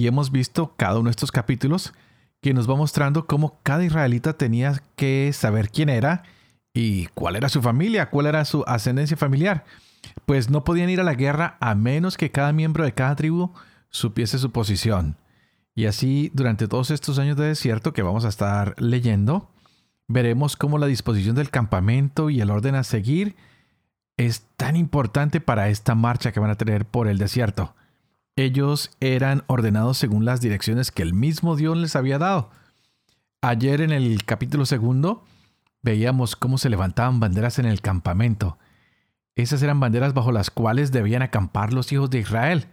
y hemos visto cada uno de estos capítulos que nos va mostrando cómo cada israelita tenía que saber quién era y cuál era su familia, cuál era su ascendencia familiar. Pues no podían ir a la guerra a menos que cada miembro de cada tribu supiese su posición. Y así, durante todos estos años de desierto que vamos a estar leyendo, veremos cómo la disposición del campamento y el orden a seguir es tan importante para esta marcha que van a tener por el desierto. Ellos eran ordenados según las direcciones que el mismo Dios les había dado. Ayer en el capítulo segundo veíamos cómo se levantaban banderas en el campamento. Esas eran banderas bajo las cuales debían acampar los hijos de Israel.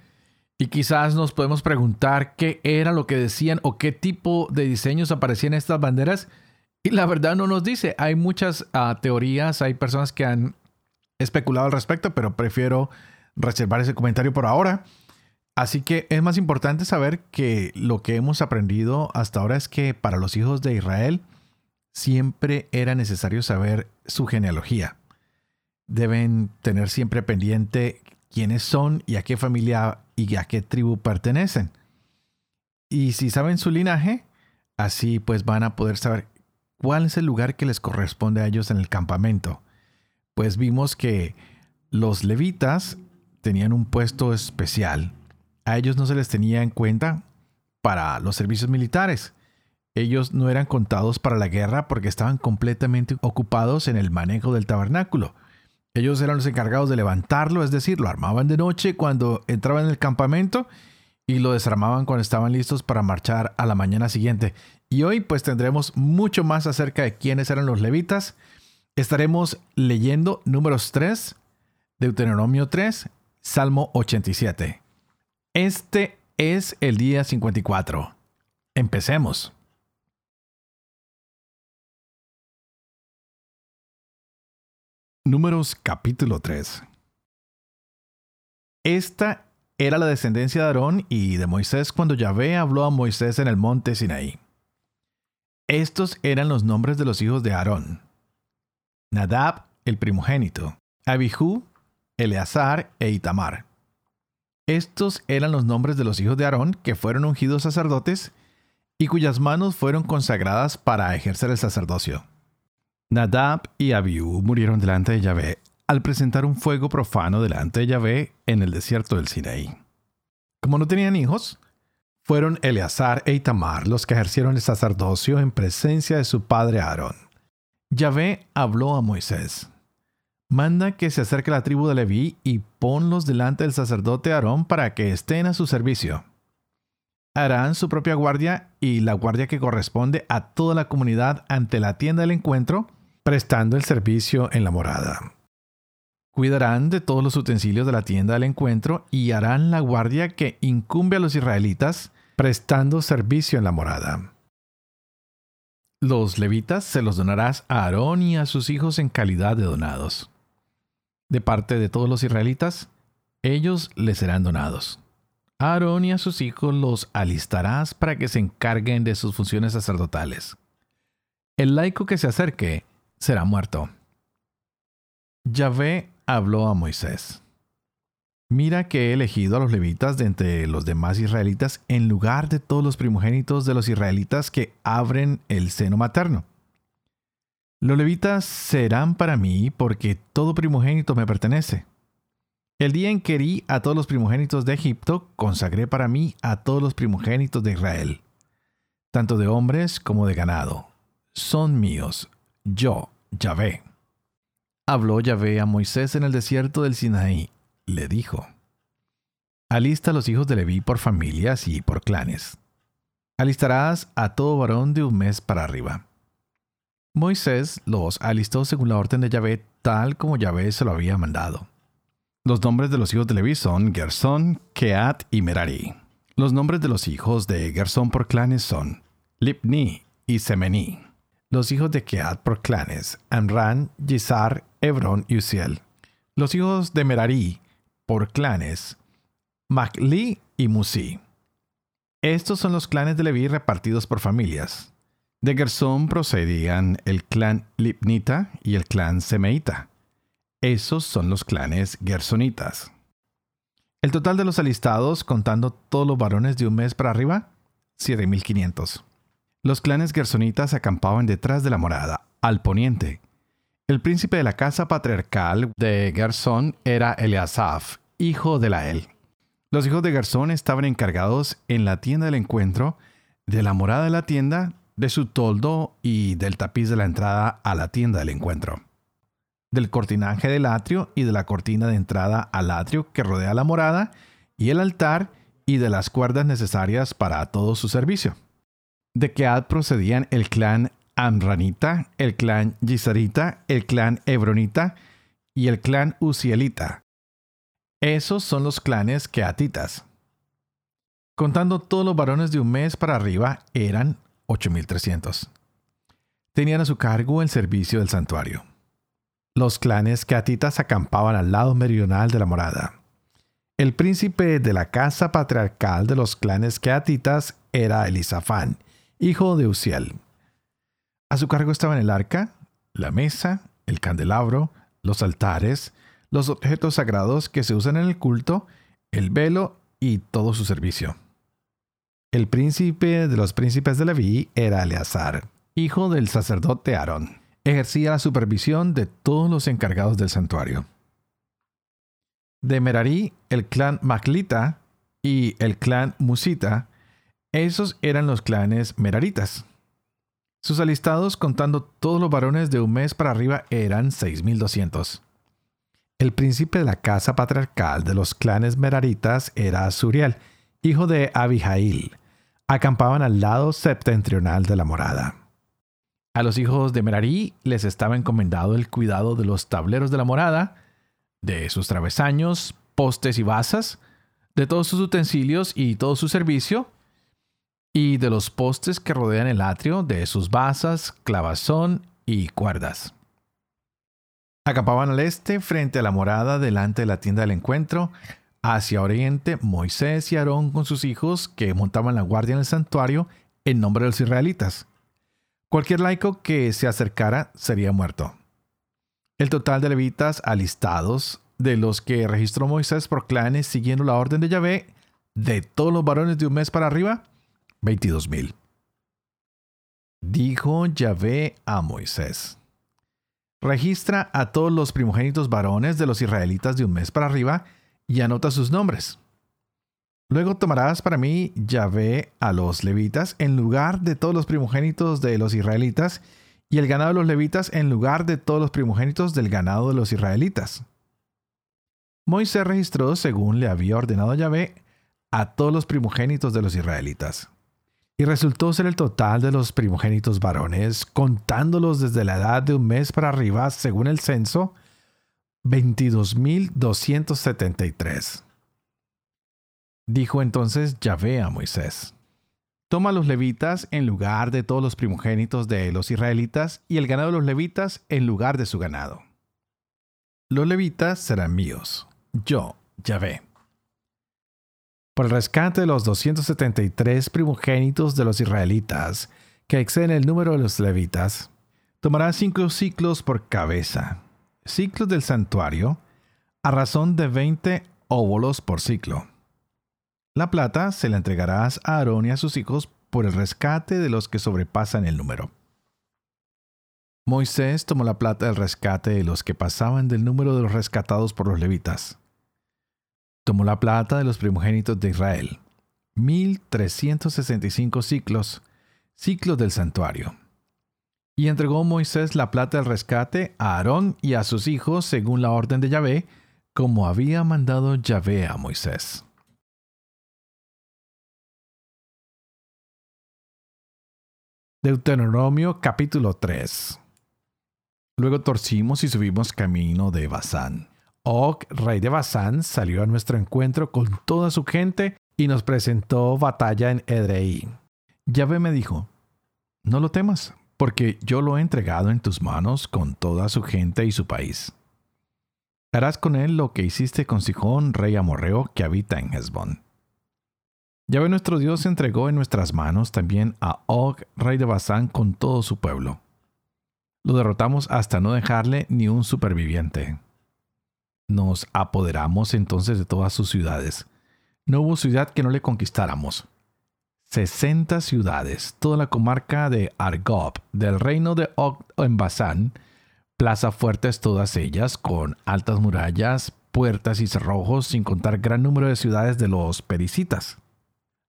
Y quizás nos podemos preguntar qué era lo que decían o qué tipo de diseños aparecían en estas banderas. Y la verdad no nos dice. Hay muchas ah, teorías, hay personas que han especulado al respecto, pero prefiero reservar ese comentario por ahora. Así que es más importante saber que lo que hemos aprendido hasta ahora es que para los hijos de Israel siempre era necesario saber su genealogía. Deben tener siempre pendiente quiénes son y a qué familia y a qué tribu pertenecen. Y si saben su linaje, así pues van a poder saber cuál es el lugar que les corresponde a ellos en el campamento. Pues vimos que los levitas tenían un puesto especial a ellos no se les tenía en cuenta para los servicios militares. Ellos no eran contados para la guerra porque estaban completamente ocupados en el manejo del tabernáculo. Ellos eran los encargados de levantarlo, es decir, lo armaban de noche cuando entraban en el campamento y lo desarmaban cuando estaban listos para marchar a la mañana siguiente. Y hoy pues tendremos mucho más acerca de quiénes eran los levitas. Estaremos leyendo números 3, Deuteronomio 3, Salmo 87. Este es el día 54. Empecemos. Números capítulo 3. Esta era la descendencia de Aarón y de Moisés cuando Yahvé habló a Moisés en el monte Sinaí. Estos eran los nombres de los hijos de Aarón. Nadab, el primogénito, Abihu, Eleazar e Itamar. Estos eran los nombres de los hijos de Aarón que fueron ungidos sacerdotes y cuyas manos fueron consagradas para ejercer el sacerdocio. Nadab y Abiú murieron delante de Yahvé al presentar un fuego profano delante de Yahvé en el desierto del Sinaí. Como no tenían hijos, fueron Eleazar e Itamar los que ejercieron el sacerdocio en presencia de su padre Aarón. Yahvé habló a Moisés manda que se acerque la tribu de Leví y ponlos delante del sacerdote Aarón para que estén a su servicio. Harán su propia guardia y la guardia que corresponde a toda la comunidad ante la tienda del encuentro, prestando el servicio en la morada. Cuidarán de todos los utensilios de la tienda del encuentro y harán la guardia que incumbe a los israelitas, prestando servicio en la morada. Los levitas se los donarás a Aarón y a sus hijos en calidad de donados de parte de todos los israelitas, ellos les serán donados. A Aarón y a sus hijos los alistarás para que se encarguen de sus funciones sacerdotales. El laico que se acerque será muerto. Yahvé habló a Moisés. Mira que he elegido a los levitas de entre los demás israelitas en lugar de todos los primogénitos de los israelitas que abren el seno materno los levitas serán para mí porque todo primogénito me pertenece. El día en que herí a todos los primogénitos de Egipto, consagré para mí a todos los primogénitos de Israel, tanto de hombres como de ganado. Son míos, yo, Yahvé. Habló Yahvé a Moisés en el desierto del Sinaí. Le dijo, Alista a los hijos de Leví por familias y por clanes. Alistarás a todo varón de un mes para arriba Moisés los alistó según la orden de Yahvé, tal como Yahvé se lo había mandado. Los nombres de los hijos de Leví son Gersón, Keat y Merari. Los nombres de los hijos de Gersón por clanes son Lipni y Semení. Los hijos de Keat por clanes, Amran, Yizar, Hebrón y Uziel. Los hijos de Merari por clanes, Macli y Musi. Estos son los clanes de Leví repartidos por familias. De Gersón procedían el clan Lipnita y el clan Semeita. Esos son los clanes gersonitas. El total de los alistados, contando todos los varones de un mes para arriba, 7.500. Los clanes gersonitas acampaban detrás de la morada, al poniente. El príncipe de la casa patriarcal de Gersón era Eliasaf, hijo de Lael. Los hijos de Gersón estaban encargados en la tienda del encuentro de la morada de la tienda, de su toldo y del tapiz de la entrada a la tienda del encuentro del cortinaje del atrio y de la cortina de entrada al atrio que rodea la morada y el altar y de las cuerdas necesarias para todo su servicio. De Kead procedían el clan Amranita, el clan Gisarita, el clan Hebronita y el clan Uzielita. Esos son los clanes keatitas. Contando todos los varones de un mes para arriba, eran 8.300. Tenían a su cargo el servicio del santuario. Los clanes keatitas acampaban al lado meridional de la morada. El príncipe de la casa patriarcal de los clanes keatitas era Elisafán, hijo de Uziel. A su cargo estaban el arca, la mesa, el candelabro, los altares, los objetos sagrados que se usan en el culto, el velo y todo su servicio. El príncipe de los príncipes de Leví era Eleazar, hijo del sacerdote Aarón ejercía la supervisión de todos los encargados del santuario. De Merari, el clan Maclita y el clan Musita, esos eran los clanes meraritas. Sus alistados, contando todos los varones de un mes para arriba, eran 6.200. El príncipe de la casa patriarcal de los clanes meraritas era Suriel, hijo de Abijail. Acampaban al lado septentrional de la morada. A los hijos de Merari les estaba encomendado el cuidado de los tableros de la morada, de sus travesaños, postes y basas, de todos sus utensilios y todo su servicio, y de los postes que rodean el atrio, de sus basas, clavazón y cuerdas. Acampaban al este, frente a la morada, delante de la tienda del encuentro, hacia oriente, Moisés y Aarón con sus hijos, que montaban la guardia en el santuario en nombre de los israelitas. Cualquier laico que se acercara sería muerto. El total de levitas alistados, de los que registró Moisés por clanes siguiendo la orden de Yahvé, de todos los varones de un mes para arriba, 22 mil. Dijo Yahvé a Moisés, registra a todos los primogénitos varones de los israelitas de un mes para arriba y anota sus nombres. Luego tomarás para mí Yahvé a los levitas en lugar de todos los primogénitos de los israelitas, y el ganado de los levitas en lugar de todos los primogénitos del ganado de los israelitas. Moisés registró, según le había ordenado Yahvé, a todos los primogénitos de los israelitas. Y resultó ser el total de los primogénitos varones, contándolos desde la edad de un mes para arriba, según el censo, 22.273. Dijo entonces Yahvé a Moisés, Toma a los levitas en lugar de todos los primogénitos de los israelitas y el ganado de los levitas en lugar de su ganado. Los levitas serán míos, yo, Yahvé. Por el rescate de los 273 primogénitos de los israelitas, que exceden el número de los levitas, tomará cinco ciclos por cabeza, ciclos del santuario, a razón de 20 óvulos por ciclo la plata se la entregarás a Aarón y a sus hijos por el rescate de los que sobrepasan el número. Moisés tomó la plata del rescate de los que pasaban del número de los rescatados por los levitas. Tomó la plata de los primogénitos de Israel, 1365 ciclos, ciclos del santuario. Y entregó Moisés la plata del rescate a Aarón y a sus hijos según la orden de Yahvé, como había mandado Yahvé a Moisés. Deuteronomio capítulo 3. Luego torcimos y subimos camino de Basán. Og, rey de Basán, salió a nuestro encuentro con toda su gente y nos presentó batalla en Edrei. Yahvé me dijo, no lo temas, porque yo lo he entregado en tus manos con toda su gente y su país. Harás con él lo que hiciste con Sijón, rey amorreo, que habita en Hezbón. Yahvé nuestro Dios entregó en nuestras manos también a Og, rey de Basán, con todo su pueblo. Lo derrotamos hasta no dejarle ni un superviviente. Nos apoderamos entonces de todas sus ciudades. No hubo ciudad que no le conquistáramos. 60 ciudades, toda la comarca de Argob, del reino de Og en Basán, plaza fuertes todas ellas, con altas murallas, puertas y cerrojos, sin contar gran número de ciudades de los pericitas.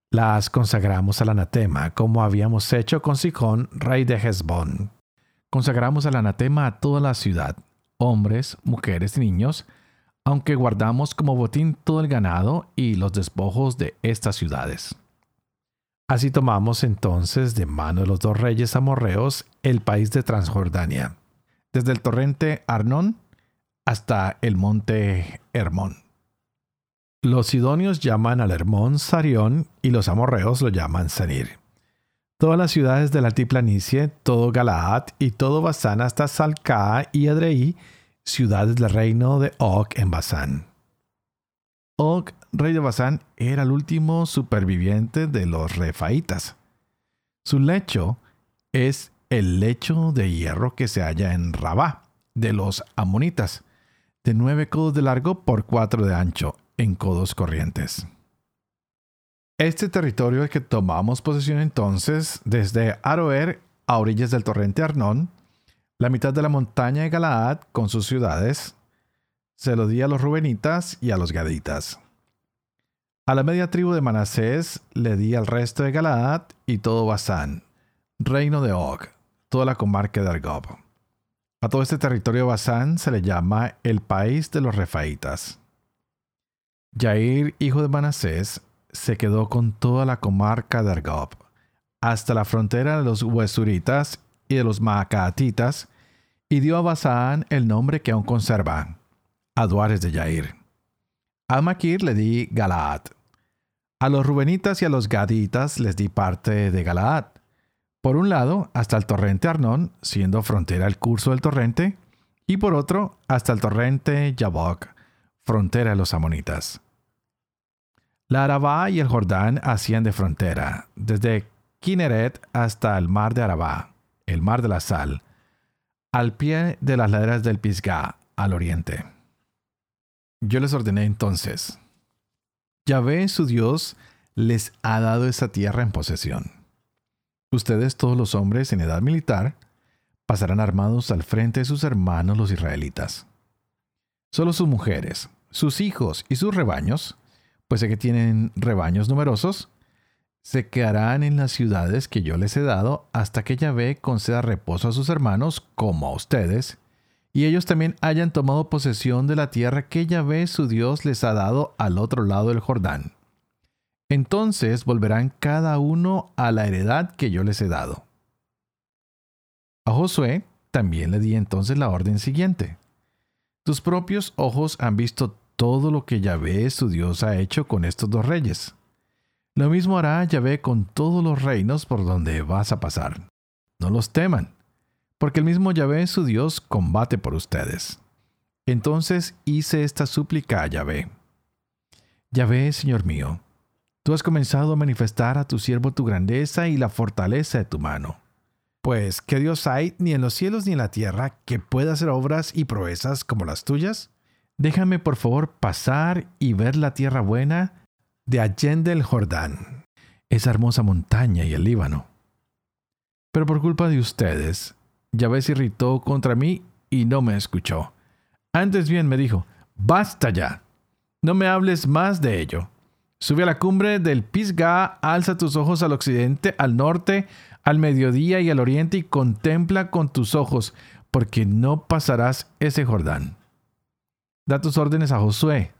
Las consagramos al anatema, como habíamos hecho con Sijón, rey de Hezbón. Consagramos al anatema a toda la ciudad, hombres, mujeres y niños, aunque guardamos como botín todo el ganado y los despojos de estas ciudades. Así tomamos entonces de mano de los dos reyes amorreos el país de Transjordania, desde el torrente Arnón hasta el monte Hermón. Los sidonios llaman al Hermón Sarión y los amorreos lo llaman Sanir. Todas las ciudades de la altiplanicie, todo Galaad y todo Basán hasta Salcá y Edrei, ciudades del reino de Og en Basán. Og rey de Basán, era el último superviviente de los refaitas. Su lecho es el lecho de hierro que se halla en Rabá, de los amonitas, de nueve codos de largo por cuatro de ancho, en codos corrientes. Este territorio es que tomamos posesión entonces desde Aroer a orillas del torrente Arnón, la mitad de la montaña de Galaad con sus ciudades, se lo di a los rubenitas y a los gaditas. A la media tribu de Manasés le di al resto de Galaad y todo Basán, reino de Og, toda la comarca de Argob. A todo este territorio Basán se le llama el país de los refaitas. Jair, hijo de Manasés, se quedó con toda la comarca de Argob, hasta la frontera de los Huesuritas y de los Maacatitas, y dio a Basán el nombre que aún conserva, Aduares de Jair. A Maquir le di Galaad, a los Rubenitas y a los Gaditas les di parte de Galaad. Por un lado, hasta el torrente Arnón, siendo frontera el curso del torrente, y por otro, hasta el torrente Yabok, frontera de los amonitas. La Arabá y el Jordán hacían de frontera, desde Kineret hasta el mar de Arabá, el mar de la sal, al pie de las laderas del Pisgah, al oriente. Yo les ordené entonces, Yahvé, su Dios, les ha dado esa tierra en posesión. Ustedes, todos los hombres en edad militar, pasarán armados al frente de sus hermanos los israelitas. Solo sus mujeres, sus hijos y sus rebaños, pues sé que tienen rebaños numerosos, se quedarán en las ciudades que yo les he dado hasta que Yahvé conceda reposo a sus hermanos como a ustedes, y ellos también hayan tomado posesión de la tierra que Yahvé su Dios les ha dado al otro lado del Jordán. Entonces volverán cada uno a la heredad que yo les he dado. A Josué también le di entonces la orden siguiente. Tus propios ojos han visto todo lo que Yahvé su Dios ha hecho con estos dos reyes. Lo mismo hará Yahvé con todos los reinos por donde vas a pasar. No los teman porque el mismo Yahvé su Dios combate por ustedes. Entonces hice esta súplica a Yahvé. Yahvé, Señor mío, tú has comenzado a manifestar a tu siervo tu grandeza y la fortaleza de tu mano. Pues, ¿qué Dios hay ni en los cielos ni en la tierra que pueda hacer obras y proezas como las tuyas? Déjame por favor pasar y ver la tierra buena de Allende el Jordán, esa hermosa montaña y el Líbano. Pero por culpa de ustedes, Yahvé se irritó contra mí y no me escuchó. Antes bien me dijo, basta ya, no me hables más de ello. Sube a la cumbre del Pisgah, alza tus ojos al occidente, al norte, al mediodía y al oriente y contempla con tus ojos, porque no pasarás ese Jordán. Da tus órdenes a Josué.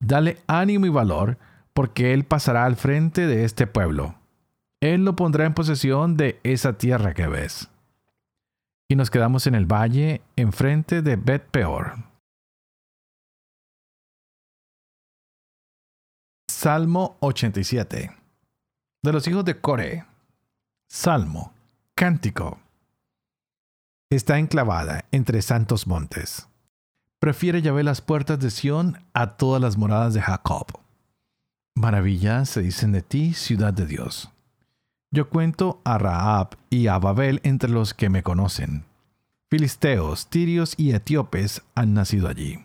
Dale ánimo y valor, porque él pasará al frente de este pueblo. Él lo pondrá en posesión de esa tierra que ves y nos quedamos en el valle enfrente de Bet Peor. Salmo 87. De los hijos de Core. Salmo. Cántico. Está enclavada entre santos montes. Prefiere Yahvé las puertas de Sión a todas las moradas de Jacob. Maravillas se dicen de ti, ciudad de Dios. Yo cuento a Raab y a Babel entre los que me conocen. Filisteos, tirios y etíopes han nacido allí.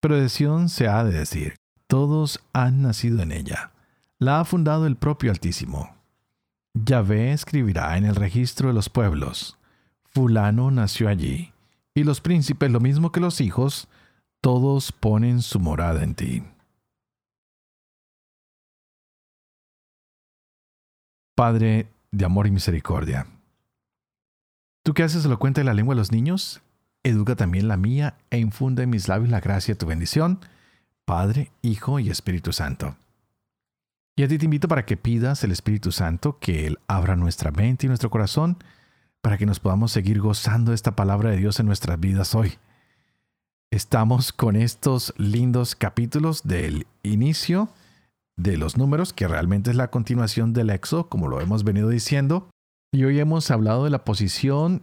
Pero de se ha de decir, todos han nacido en ella. La ha fundado el propio Altísimo. Yahvé escribirá en el registro de los pueblos. Fulano nació allí. Y los príncipes, lo mismo que los hijos, todos ponen su morada en ti. Padre de amor y misericordia. Tú que haces elocuente la lengua de los niños, educa también la mía e infunde en mis labios la gracia de tu bendición Padre, Hijo y Espíritu Santo. Y a ti te invito para que pidas el Espíritu Santo que Él abra nuestra mente y nuestro corazón para que nos podamos seguir gozando de esta palabra de Dios en nuestras vidas hoy. Estamos con estos lindos capítulos del inicio de los números, que realmente es la continuación del Éxodo, como lo hemos venido diciendo. Y hoy hemos hablado de la posición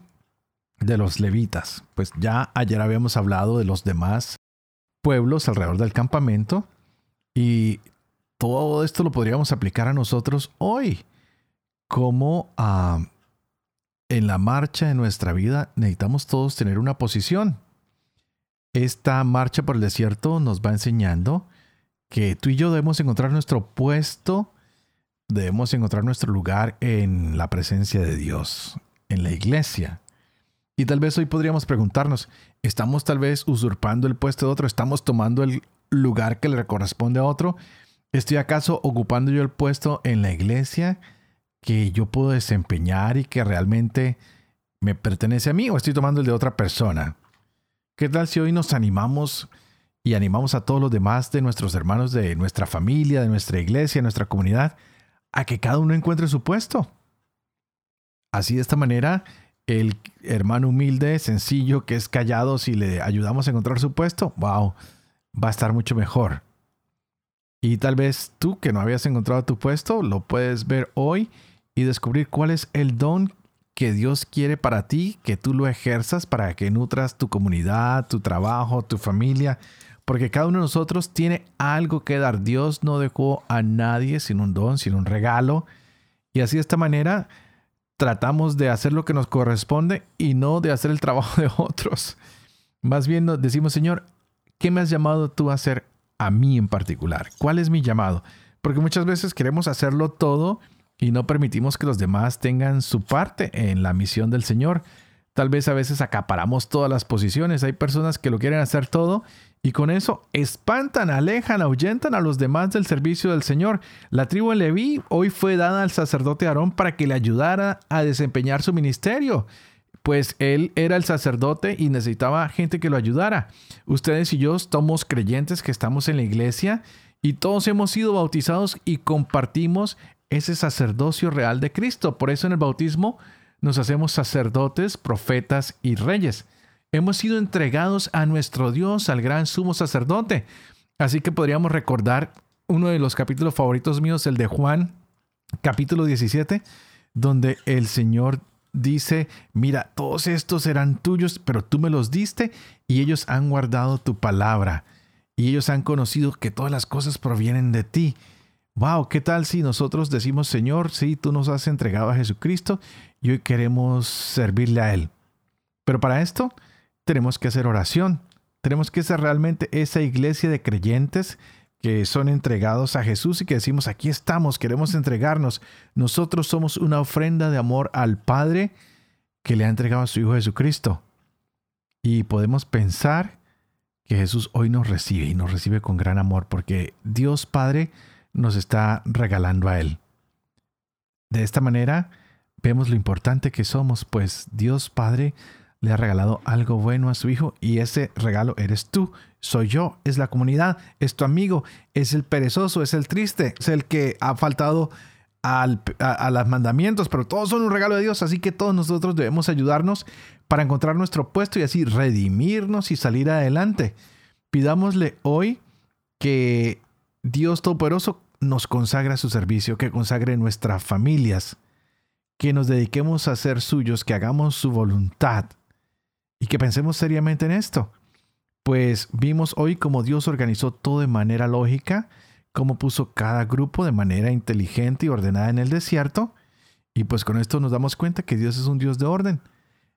de los levitas. Pues ya ayer habíamos hablado de los demás pueblos alrededor del campamento y todo esto lo podríamos aplicar a nosotros hoy. Como ah, en la marcha de nuestra vida necesitamos todos tener una posición. Esta marcha por el desierto nos va enseñando que tú y yo debemos encontrar nuestro puesto, debemos encontrar nuestro lugar en la presencia de Dios, en la iglesia. Y tal vez hoy podríamos preguntarnos, ¿estamos tal vez usurpando el puesto de otro? ¿Estamos tomando el lugar que le corresponde a otro? ¿Estoy acaso ocupando yo el puesto en la iglesia que yo puedo desempeñar y que realmente me pertenece a mí o estoy tomando el de otra persona? ¿Qué tal si hoy nos animamos y animamos a todos los demás de nuestros hermanos, de nuestra familia, de nuestra iglesia, de nuestra comunidad, a que cada uno encuentre su puesto? Así de esta manera el hermano humilde, sencillo, que es callado, si le ayudamos a encontrar su puesto, wow, va a estar mucho mejor. Y tal vez tú que no habías encontrado tu puesto, lo puedes ver hoy y descubrir cuál es el don que Dios quiere para ti, que tú lo ejerzas para que nutras tu comunidad, tu trabajo, tu familia, porque cada uno de nosotros tiene algo que dar. Dios no dejó a nadie sin un don, sin un regalo. Y así de esta manera tratamos de hacer lo que nos corresponde y no de hacer el trabajo de otros. Más bien decimos, Señor, ¿qué me has llamado tú a hacer a mí en particular? ¿Cuál es mi llamado? Porque muchas veces queremos hacerlo todo y no permitimos que los demás tengan su parte en la misión del Señor. Tal vez a veces acaparamos todas las posiciones. Hay personas que lo quieren hacer todo y con eso espantan, alejan, ahuyentan a los demás del servicio del Señor. La tribu de Leví hoy fue dada al sacerdote Aarón para que le ayudara a desempeñar su ministerio, pues él era el sacerdote y necesitaba gente que lo ayudara. Ustedes y yo somos creyentes que estamos en la iglesia y todos hemos sido bautizados y compartimos ese sacerdocio real de Cristo. Por eso en el bautismo nos hacemos sacerdotes, profetas y reyes hemos sido entregados a nuestro Dios, al gran sumo sacerdote. Así que podríamos recordar uno de los capítulos favoritos míos, el de Juan, capítulo 17, donde el Señor dice, mira, todos estos eran tuyos, pero tú me los diste y ellos han guardado tu palabra y ellos han conocido que todas las cosas provienen de ti. Wow, ¿qué tal si nosotros decimos, Señor, sí, tú nos has entregado a Jesucristo y hoy queremos servirle a Él? Pero para esto tenemos que hacer oración. Tenemos que ser realmente esa iglesia de creyentes que son entregados a Jesús y que decimos, aquí estamos, queremos entregarnos. Nosotros somos una ofrenda de amor al Padre que le ha entregado a su Hijo Jesucristo. Y podemos pensar que Jesús hoy nos recibe y nos recibe con gran amor porque Dios Padre nos está regalando a Él. De esta manera vemos lo importante que somos, pues Dios Padre le ha regalado algo bueno a su hijo y ese regalo eres tú, soy yo, es la comunidad, es tu amigo, es el perezoso, es el triste, es el que ha faltado al, a, los mandamientos, pero todos son un regalo de Dios, así que todos nosotros debemos ayudarnos para encontrar nuestro puesto y así redimirnos y salir adelante. Pidámosle hoy que Dios Todopoderoso nos consagra su servicio, que consagre nuestras familias, que nos dediquemos a ser suyos, que hagamos su voluntad y que pensemos seriamente en esto. Pues vimos hoy cómo Dios organizó todo de manera lógica, cómo puso cada grupo de manera inteligente y ordenada en el desierto. Y pues con esto nos damos cuenta que Dios es un Dios de orden.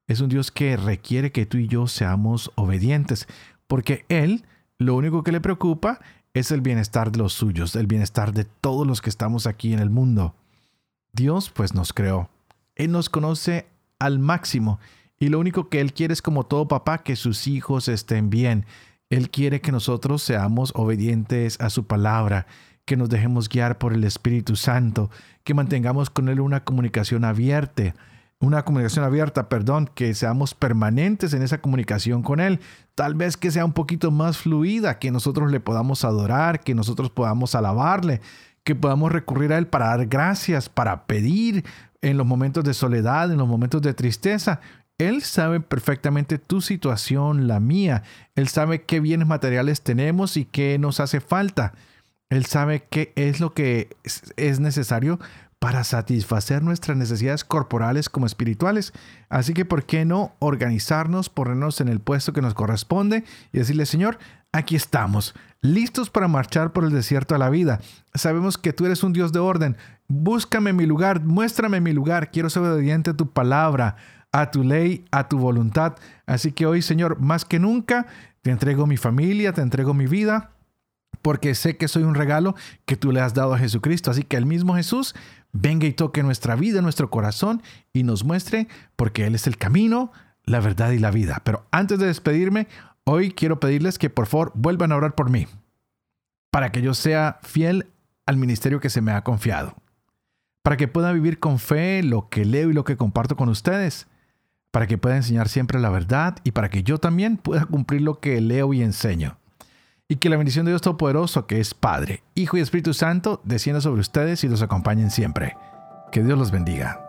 Es un Dios que requiere que tú y yo seamos obedientes, porque Él lo único que le preocupa es el bienestar de los suyos, el bienestar de todos los que estamos aquí en el mundo. Dios pues nos creó. Él nos conoce al máximo y lo único que Él quiere es como todo papá que sus hijos estén bien. Él quiere que nosotros seamos obedientes a su palabra, que nos dejemos guiar por el Espíritu Santo, que mantengamos con Él una comunicación abierta, una comunicación abierta, perdón, que seamos permanentes en esa comunicación con Él. Tal vez que sea un poquito más fluida, que nosotros le podamos adorar, que nosotros podamos alabarle, que podamos recurrir a Él para dar gracias, para pedir en los momentos de soledad, en los momentos de tristeza. Él sabe perfectamente tu situación, la mía. Él sabe qué bienes materiales tenemos y qué nos hace falta. Él sabe qué es lo que es necesario para satisfacer nuestras necesidades corporales como espirituales. Así que, ¿por qué no organizarnos, ponernos en el puesto que nos corresponde y decirle, Señor, aquí estamos, listos para marchar por el desierto a la vida? Sabemos que tú eres un Dios de orden. Búscame mi lugar, muéstrame mi lugar. Quiero ser obediente a tu palabra a tu ley, a tu voluntad. Así que hoy, Señor, más que nunca, te entrego mi familia, te entrego mi vida, porque sé que soy un regalo que tú le has dado a Jesucristo. Así que el mismo Jesús venga y toque nuestra vida, nuestro corazón y nos muestre, porque Él es el camino, la verdad y la vida. Pero antes de despedirme, hoy quiero pedirles que por favor vuelvan a orar por mí, para que yo sea fiel al ministerio que se me ha confiado, para que pueda vivir con fe lo que leo y lo que comparto con ustedes para que pueda enseñar siempre la verdad y para que yo también pueda cumplir lo que leo y enseño. Y que la bendición de Dios Todopoderoso, que es Padre, Hijo y Espíritu Santo, descienda sobre ustedes y los acompañen siempre. Que Dios los bendiga.